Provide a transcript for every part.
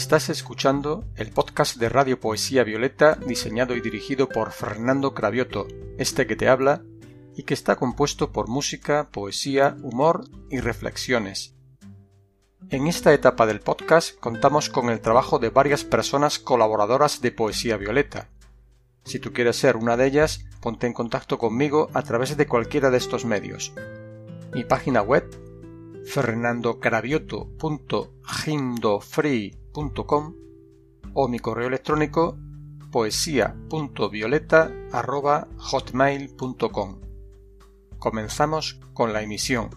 Estás escuchando el podcast de Radio Poesía Violeta diseñado y dirigido por Fernando Cravioto, este que te habla, y que está compuesto por música, poesía, humor y reflexiones. En esta etapa del podcast contamos con el trabajo de varias personas colaboradoras de Poesía Violeta. Si tú quieres ser una de ellas, ponte en contacto conmigo a través de cualquiera de estos medios. Mi página web fernandocravioto.gindofree.com o mi correo electrónico poesía.violeta.hotmail.com. Comenzamos con la emisión.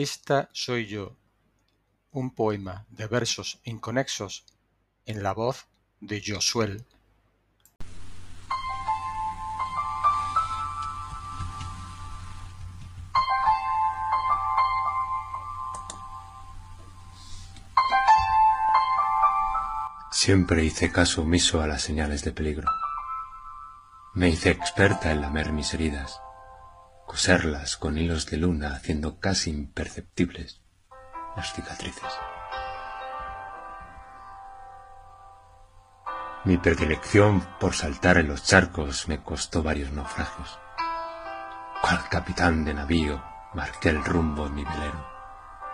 Esta soy yo, un poema de versos inconexos en la voz de Josuel. Siempre hice caso omiso a las señales de peligro. Me hice experta en lamer mis heridas coserlas con hilos de luna haciendo casi imperceptibles las cicatrices. Mi predilección por saltar en los charcos me costó varios naufragios. Cual capitán de navío marqué el rumbo en mi velero,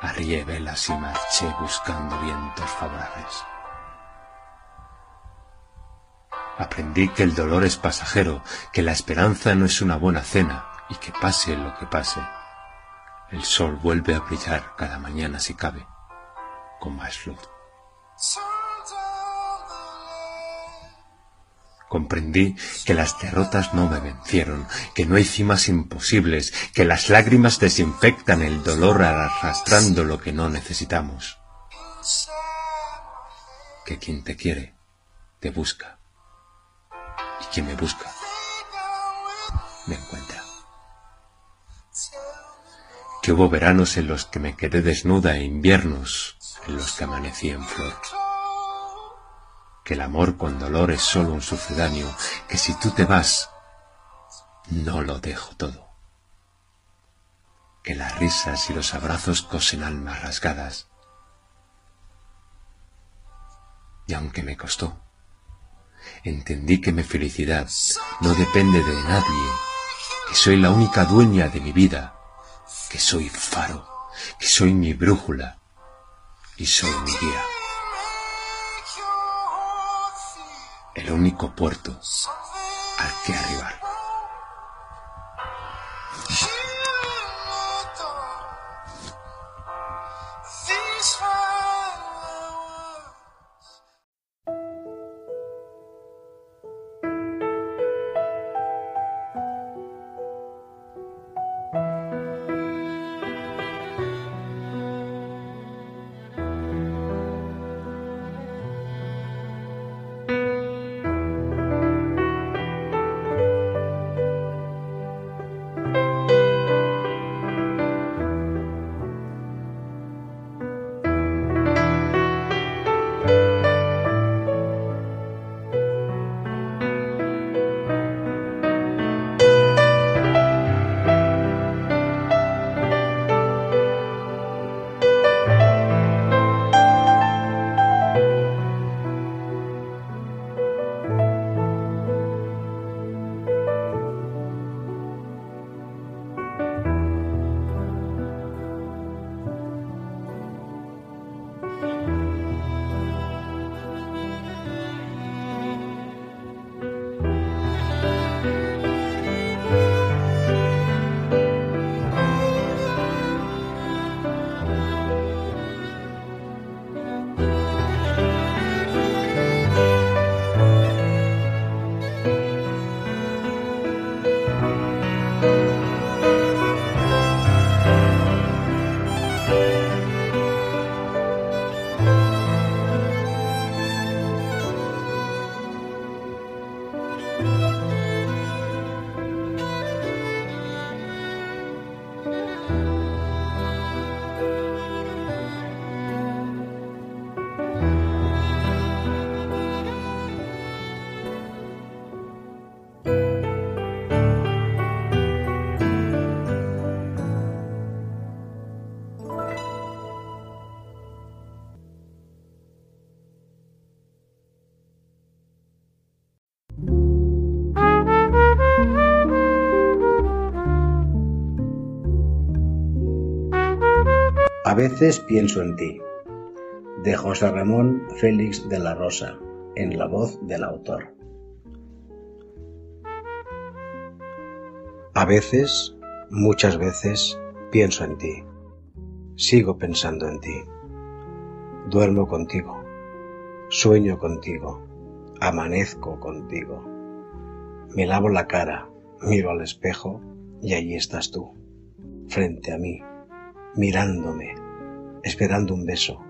arrié velas y marché buscando vientos favorables. Aprendí que el dolor es pasajero, que la esperanza no es una buena cena, y que pase lo que pase, el sol vuelve a brillar cada mañana si cabe, con más luz. Comprendí que las derrotas no me vencieron, que no hay cimas imposibles, que las lágrimas desinfectan el dolor arrastrando lo que no necesitamos. Que quien te quiere, te busca. Y quien me busca, me encuentra que hubo veranos en los que me quedé desnuda e inviernos en los que amanecí en flor. Que el amor con dolor es solo un sucedáneo, que si tú te vas, no lo dejo todo. Que las risas y los abrazos cosen almas rasgadas. Y aunque me costó, entendí que mi felicidad no depende de nadie, que soy la única dueña de mi vida que soy faro, que soy mi brújula y soy mi guía. El único puerto al que arribar. Veces pienso en ti, de José Ramón Félix de la Rosa, en la voz del autor. A veces, muchas veces, pienso en ti. Sigo pensando en ti. Duermo contigo. Sueño contigo. Amanezco contigo. Me lavo la cara, miro al espejo y allí estás tú, frente a mí mirándome, esperando un beso,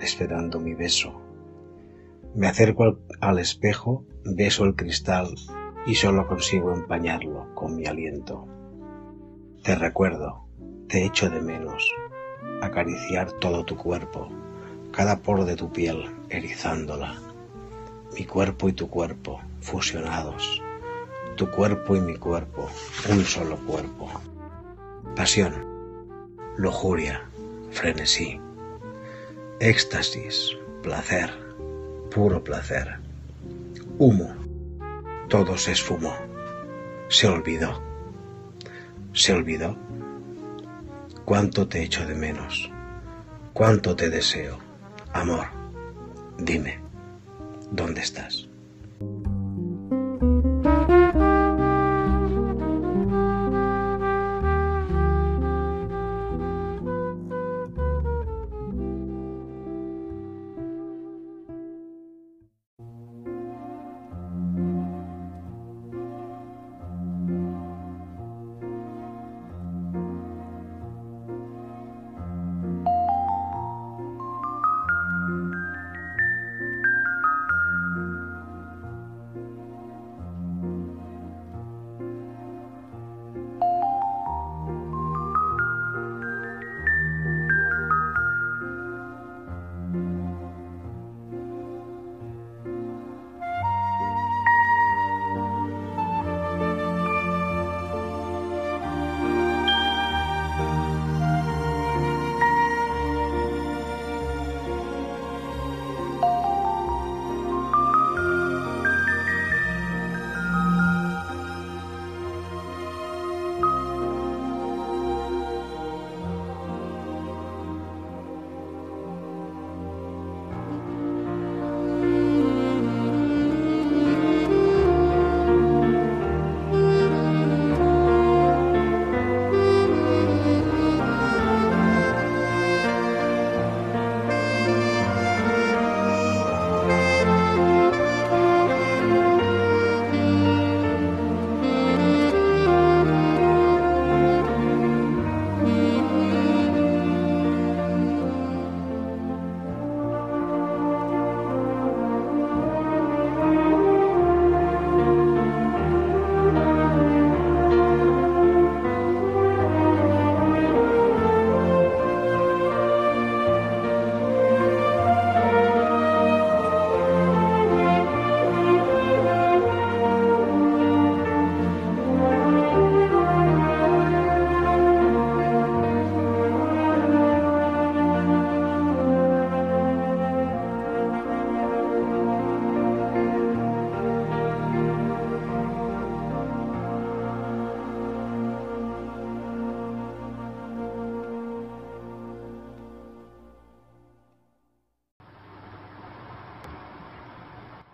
esperando mi beso. Me acerco al, espejo, beso el cristal y solo consigo empañarlo con mi aliento. Te recuerdo, te echo de menos, acariciar todo tu cuerpo, cada poro de tu piel erizándola, mi cuerpo y tu cuerpo fusionados, tu cuerpo y mi cuerpo, un solo cuerpo. Pasión lujuria, frenesí, éxtasis, placer, puro placer, humo, todo se esfumó, se olvidó, se olvidó. Cuánto te echo de menos, cuánto te deseo, amor, dime, ¿dónde estás?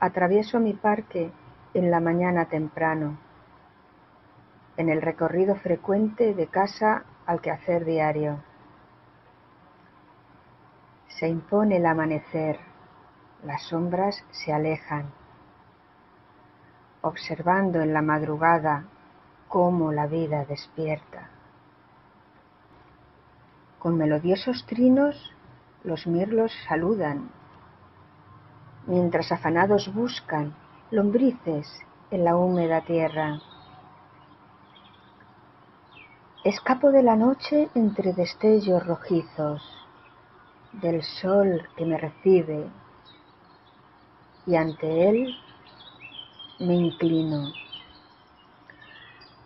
Atravieso mi parque en la mañana temprano, en el recorrido frecuente de casa al quehacer diario. Se impone el amanecer, las sombras se alejan, observando en la madrugada cómo la vida despierta. Con melodiosos trinos los mirlos saludan, mientras afanados buscan lombrices en la húmeda tierra. Escapo de la noche entre destellos rojizos, del sol que me recibe, y ante él me inclino.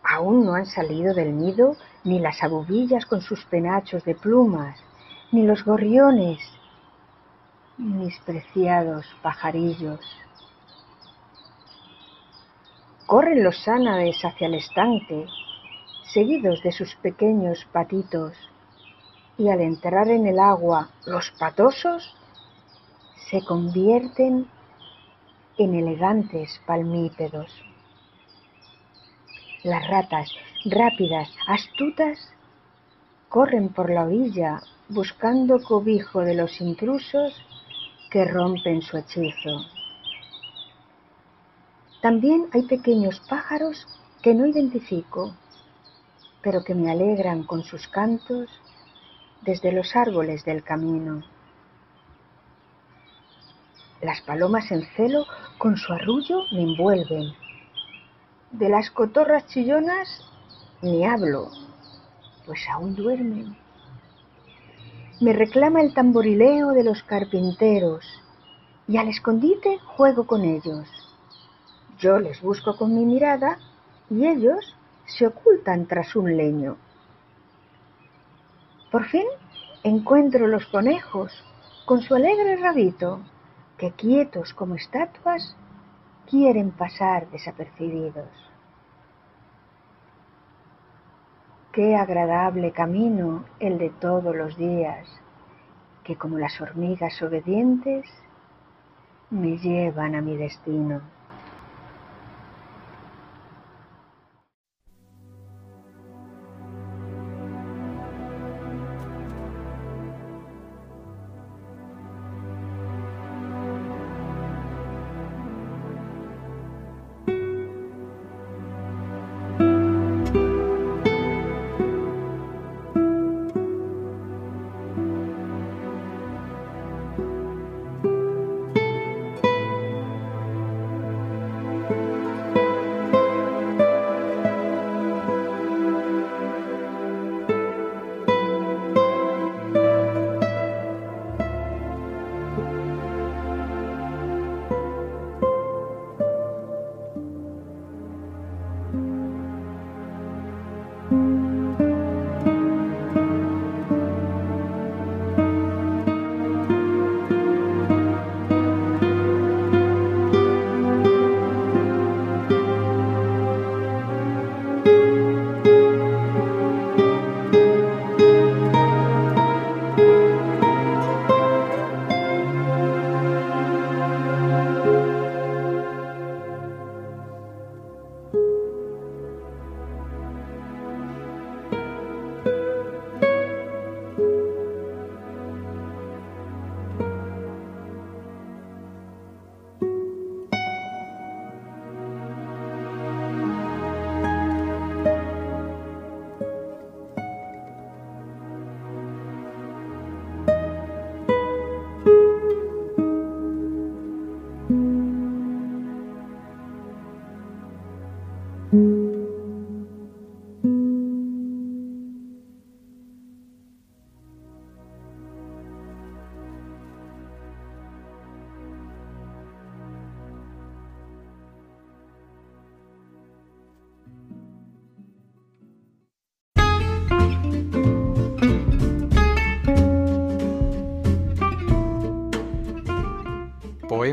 Aún no han salido del nido ni las abubillas con sus penachos de plumas, ni los gorriones, mis preciados pajarillos. Corren los ánades hacia el estanque, seguidos de sus pequeños patitos, y al entrar en el agua los patosos se convierten en elegantes palmípedos. Las ratas, rápidas, astutas, corren por la orilla buscando cobijo de los intrusos que rompen su hechizo. También hay pequeños pájaros que no identifico, pero que me alegran con sus cantos desde los árboles del camino. Las palomas en celo con su arrullo me envuelven. De las cotorras chillonas ni hablo, pues aún duermen. Me reclama el tamborileo de los carpinteros y al escondite juego con ellos. Yo les busco con mi mirada y ellos se ocultan tras un leño. Por fin encuentro los conejos con su alegre rabito, que quietos como estatuas quieren pasar desapercibidos. Qué agradable camino el de todos los días, que como las hormigas obedientes me llevan a mi destino.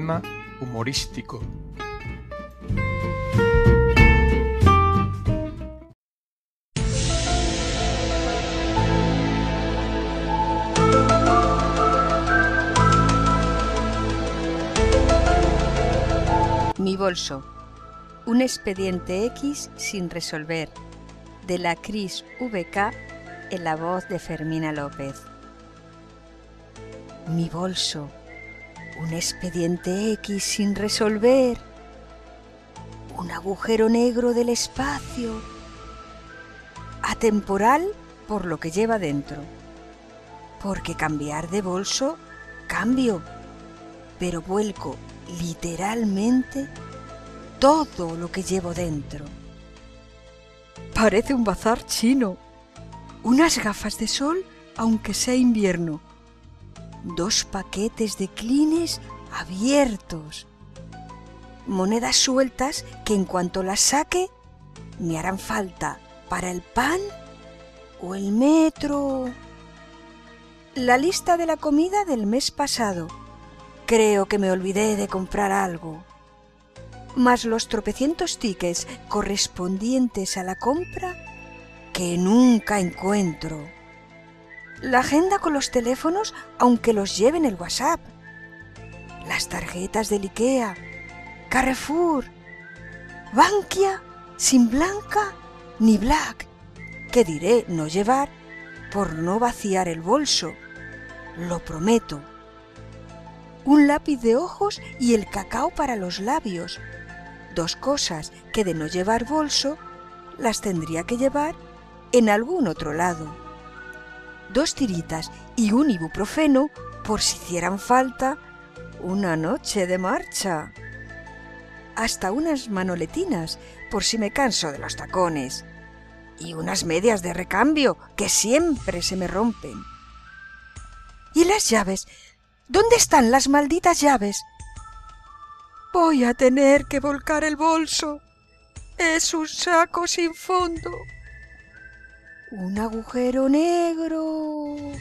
Poema humorístico bolso. Un expediente X sin resolver. De la Cris VK en la voz de Fermina López. Mi bolso. Un expediente X sin resolver. Un agujero negro del espacio. Atemporal por lo que lleva dentro. Porque cambiar de bolso, cambio. Pero vuelco literalmente todo lo que llevo dentro. Parece un bazar chino. Unas gafas de sol, aunque sea invierno. Dos paquetes de clines abiertos. Monedas sueltas que en cuanto las saque me harán falta para el pan o el metro. La lista de la comida del mes pasado Creo que me olvidé de comprar algo. Más los tropecientos tickets correspondientes a la compra que nunca encuentro. La agenda con los teléfonos aunque los lleven el WhatsApp. Las tarjetas del IKEA, Carrefour, Bankia, sin blanca ni black, que diré no llevar por no vaciar el bolso. Lo prometo un lápiz de ojos y el cacao para los labios. Dos cosas que de no llevar bolso las tendría que llevar en algún otro lado. Dos tiritas y un ibuprofeno por si hicieran falta una noche de marcha. Hasta unas manoletinas por si me canso de los tacones. Y unas medias de recambio que siempre se me rompen. Y las llaves ¿Dónde están las malditas llaves? Voy a tener que volcar el bolso. Es un saco sin fondo. Un agujero negro.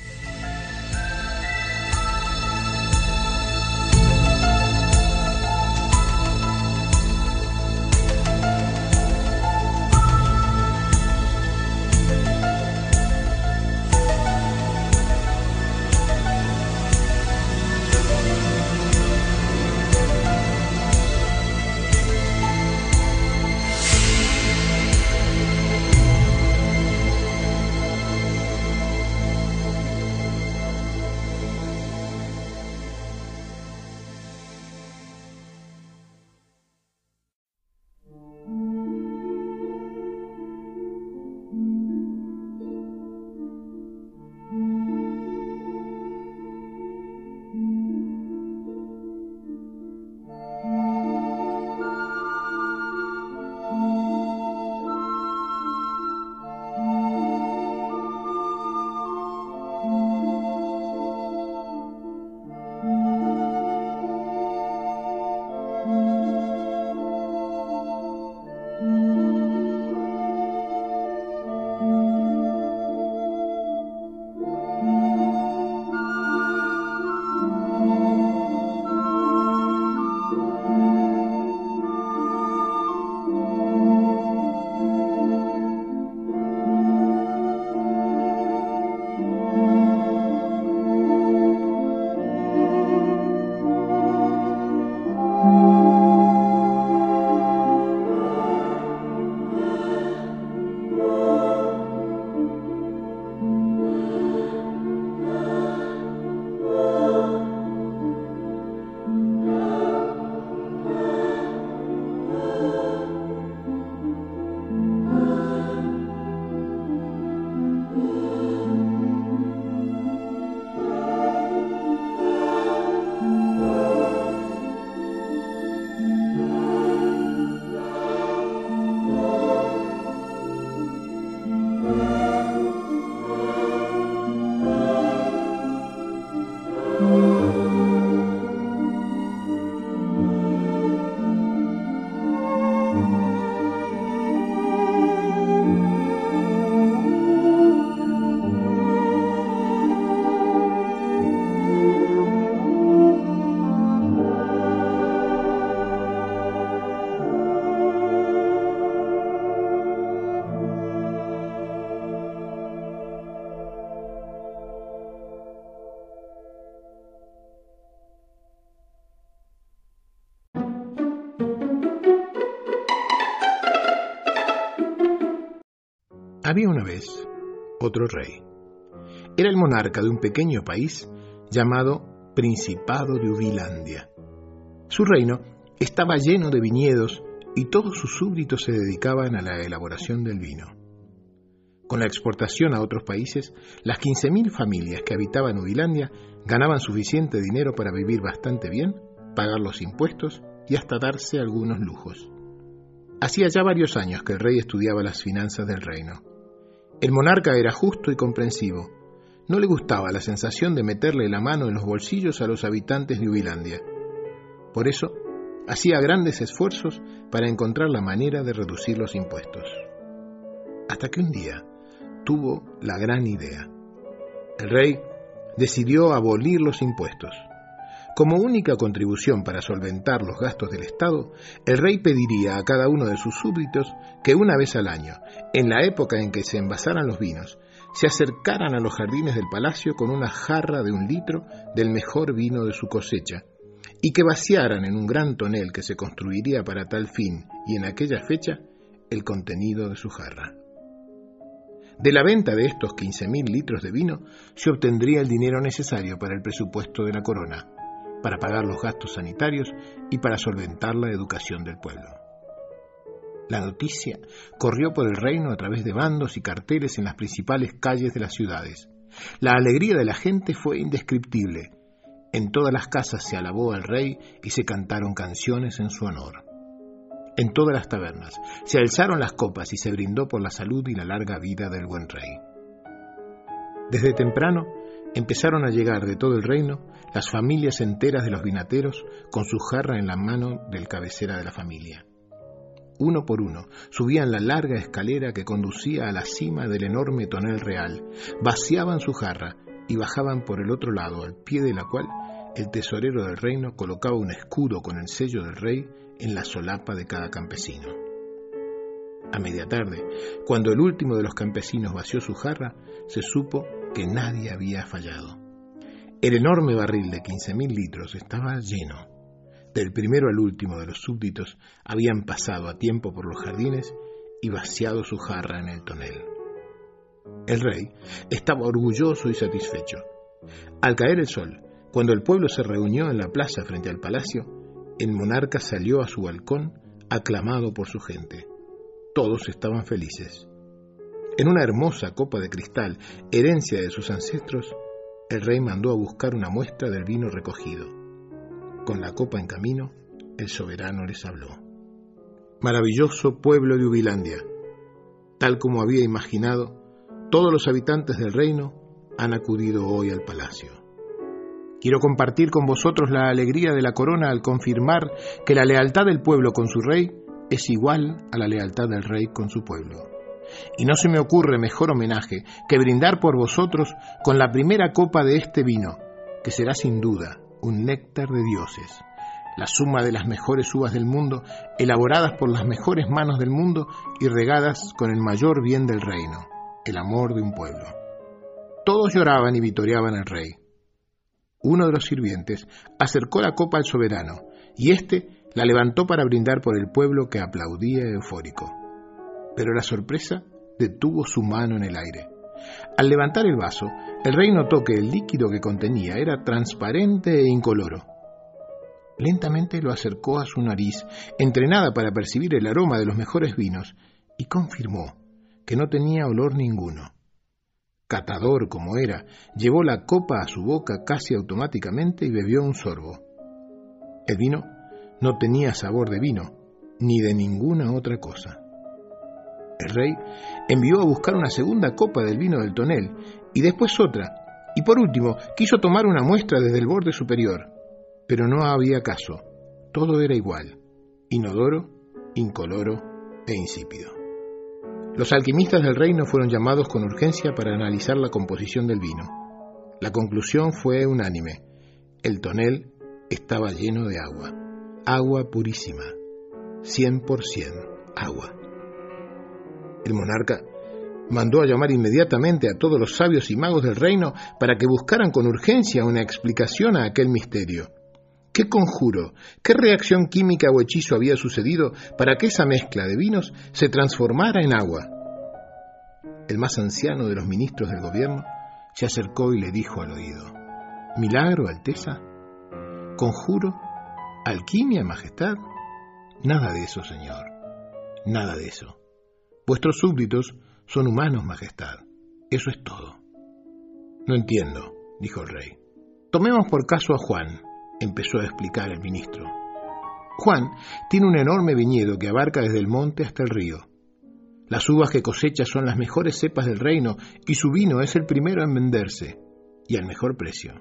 Había una vez otro rey. Era el monarca de un pequeño país llamado Principado de Ubilandia. Su reino estaba lleno de viñedos y todos sus súbditos se dedicaban a la elaboración del vino. Con la exportación a otros países, las 15.000 familias que habitaban Ubilandia ganaban suficiente dinero para vivir bastante bien, pagar los impuestos y hasta darse algunos lujos. Hacía ya varios años que el rey estudiaba las finanzas del reino. El monarca era justo y comprensivo. No le gustaba la sensación de meterle la mano en los bolsillos a los habitantes de Ubilandia. Por eso, hacía grandes esfuerzos para encontrar la manera de reducir los impuestos. Hasta que un día tuvo la gran idea. El rey decidió abolir los impuestos. Como única contribución para solventar los gastos del Estado, el rey pediría a cada uno de sus súbditos que una vez al año, en la época en que se envasaran los vinos, se acercaran a los jardines del palacio con una jarra de un litro del mejor vino de su cosecha, y que vaciaran en un gran tonel que se construiría para tal fin y en aquella fecha el contenido de su jarra. De la venta de estos 15.000 litros de vino se obtendría el dinero necesario para el presupuesto de la corona, para pagar los gastos sanitarios y para solventar la educación del pueblo. La noticia corrió por el reino a través de bandos y carteles en las principales calles de las ciudades. La alegría de la gente fue indescriptible. En todas las casas se alabó al rey y se cantaron canciones en su honor. En todas las tabernas se alzaron las copas y se brindó por la salud y la larga vida del buen rey. Desde temprano empezaron a llegar de todo el reino las familias enteras de los vinateros con su jarra en la mano del cabecera de la familia. Uno por uno subían la larga escalera que conducía a la cima del enorme tonel real, vaciaban su jarra y bajaban por el otro lado, al pie de la cual el tesorero del reino colocaba un escudo con el sello del rey en la solapa de cada campesino. A media tarde, cuando el último de los campesinos vació su jarra, se supo que nadie había fallado. El enorme barril de 15.000 litros estaba lleno. Del primero al último de los súbditos habían pasado a tiempo por los jardines y vaciado su jarra en el tonel. El rey estaba orgulloso y satisfecho. Al caer el sol, cuando el pueblo se reunió en la plaza frente al palacio, el monarca salió a su balcón aclamado por su gente. Todos estaban felices. En una hermosa copa de cristal, herencia de sus ancestros, el rey mandó a buscar una muestra del vino recogido. Con la copa en camino, el soberano les habló. Maravilloso pueblo de Ubilandia. Tal como había imaginado, todos los habitantes del reino han acudido hoy al palacio. Quiero compartir con vosotros la alegría de la corona al confirmar que la lealtad del pueblo con su rey es igual a la lealtad del rey con su pueblo. Y no se me ocurre mejor homenaje que brindar por vosotros con la primera copa de este vino, que será sin duda un néctar de dioses, la suma de las mejores uvas del mundo, elaboradas por las mejores manos del mundo y regadas con el mayor bien del reino, el amor de un pueblo. Todos lloraban y vitoreaban al rey uno de los sirvientes, acercó la copa al soberano, y éste la levantó para brindar por el pueblo que aplaudía eufórico. Pero la sorpresa detuvo su mano en el aire. Al levantar el vaso, el rey notó que el líquido que contenía era transparente e incoloro. Lentamente lo acercó a su nariz, entrenada para percibir el aroma de los mejores vinos, y confirmó que no tenía olor ninguno catador como era, llevó la copa a su boca casi automáticamente y bebió un sorbo. El vino no tenía sabor de vino, ni de ninguna otra cosa. El rey envió a buscar una segunda copa del vino del tonel, y después otra, y por último quiso tomar una muestra desde el borde superior, pero no había caso, todo era igual, inodoro, incoloro e insípido. Los alquimistas del reino fueron llamados con urgencia para analizar la composición del vino. La conclusión fue unánime. El tonel estaba lleno de agua. Agua purísima. 100% agua. El monarca mandó a llamar inmediatamente a todos los sabios y magos del reino para que buscaran con urgencia una explicación a aquel misterio. ¿Qué conjuro, qué reacción química o hechizo había sucedido para que esa mezcla de vinos se transformara en agua? el más anciano de los ministros del gobierno, se acercó y le dijo al oído, ¿Milagro, Alteza? ¿Conjuro? ¿Alquimia, Majestad? Nada de eso, señor. Nada de eso. Vuestros súbditos son humanos, Majestad. Eso es todo. No entiendo, dijo el rey. Tomemos por caso a Juan, empezó a explicar el ministro. Juan tiene un enorme viñedo que abarca desde el monte hasta el río. Las uvas que cosecha son las mejores cepas del reino y su vino es el primero en venderse y al mejor precio.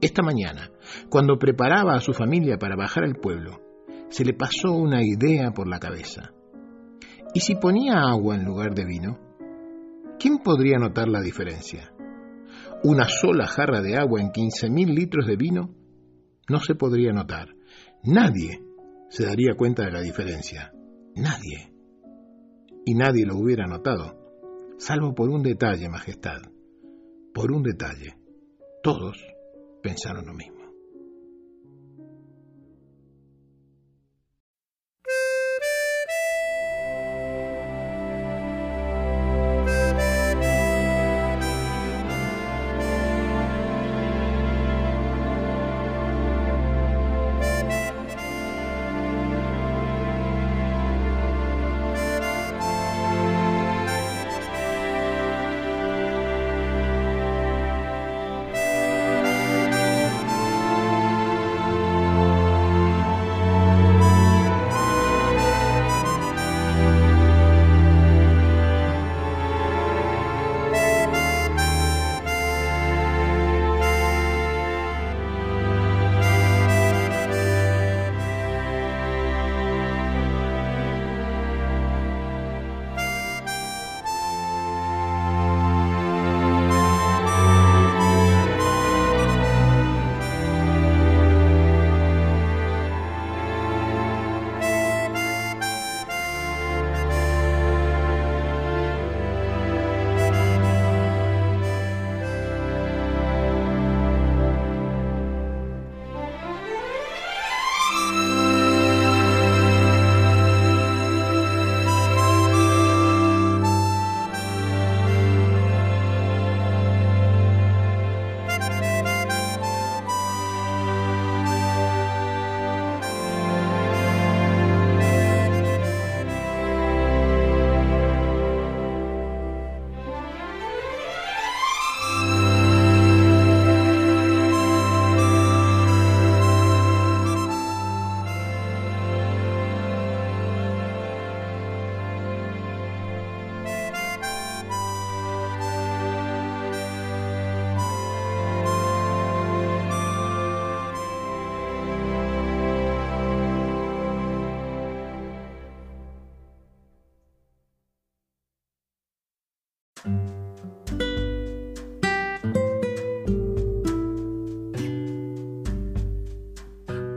Esta mañana, cuando preparaba a su familia para bajar al pueblo, se le pasó una idea por la cabeza. ¿Y si ponía agua en lugar de vino? ¿Quién podría notar la diferencia? Una sola jarra de agua en 15.000 litros de vino no se podría notar. Nadie se daría cuenta de la diferencia. Nadie. Y nadie lo hubiera notado, salvo por un detalle, Majestad. Por un detalle. Todos pensaron lo mismo.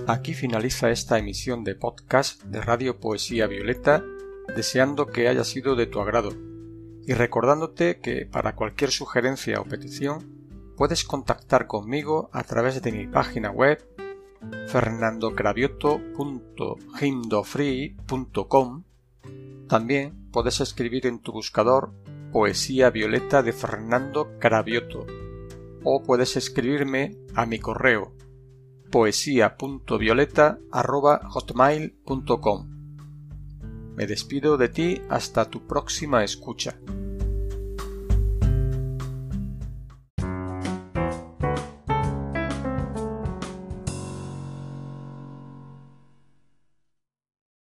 Aquí finaliza esta emisión de podcast de Radio Poesía Violeta, deseando que haya sido de tu agrado. Y recordándote que para cualquier sugerencia o petición puedes contactar conmigo a través de mi página web fernandocravioto.himdofree.com También puedes escribir en tu buscador Poesía Violeta de Fernando Cravioto o puedes escribirme a mi correo poesía.violeta.hotmail.com. Me despido de ti hasta tu próxima escucha.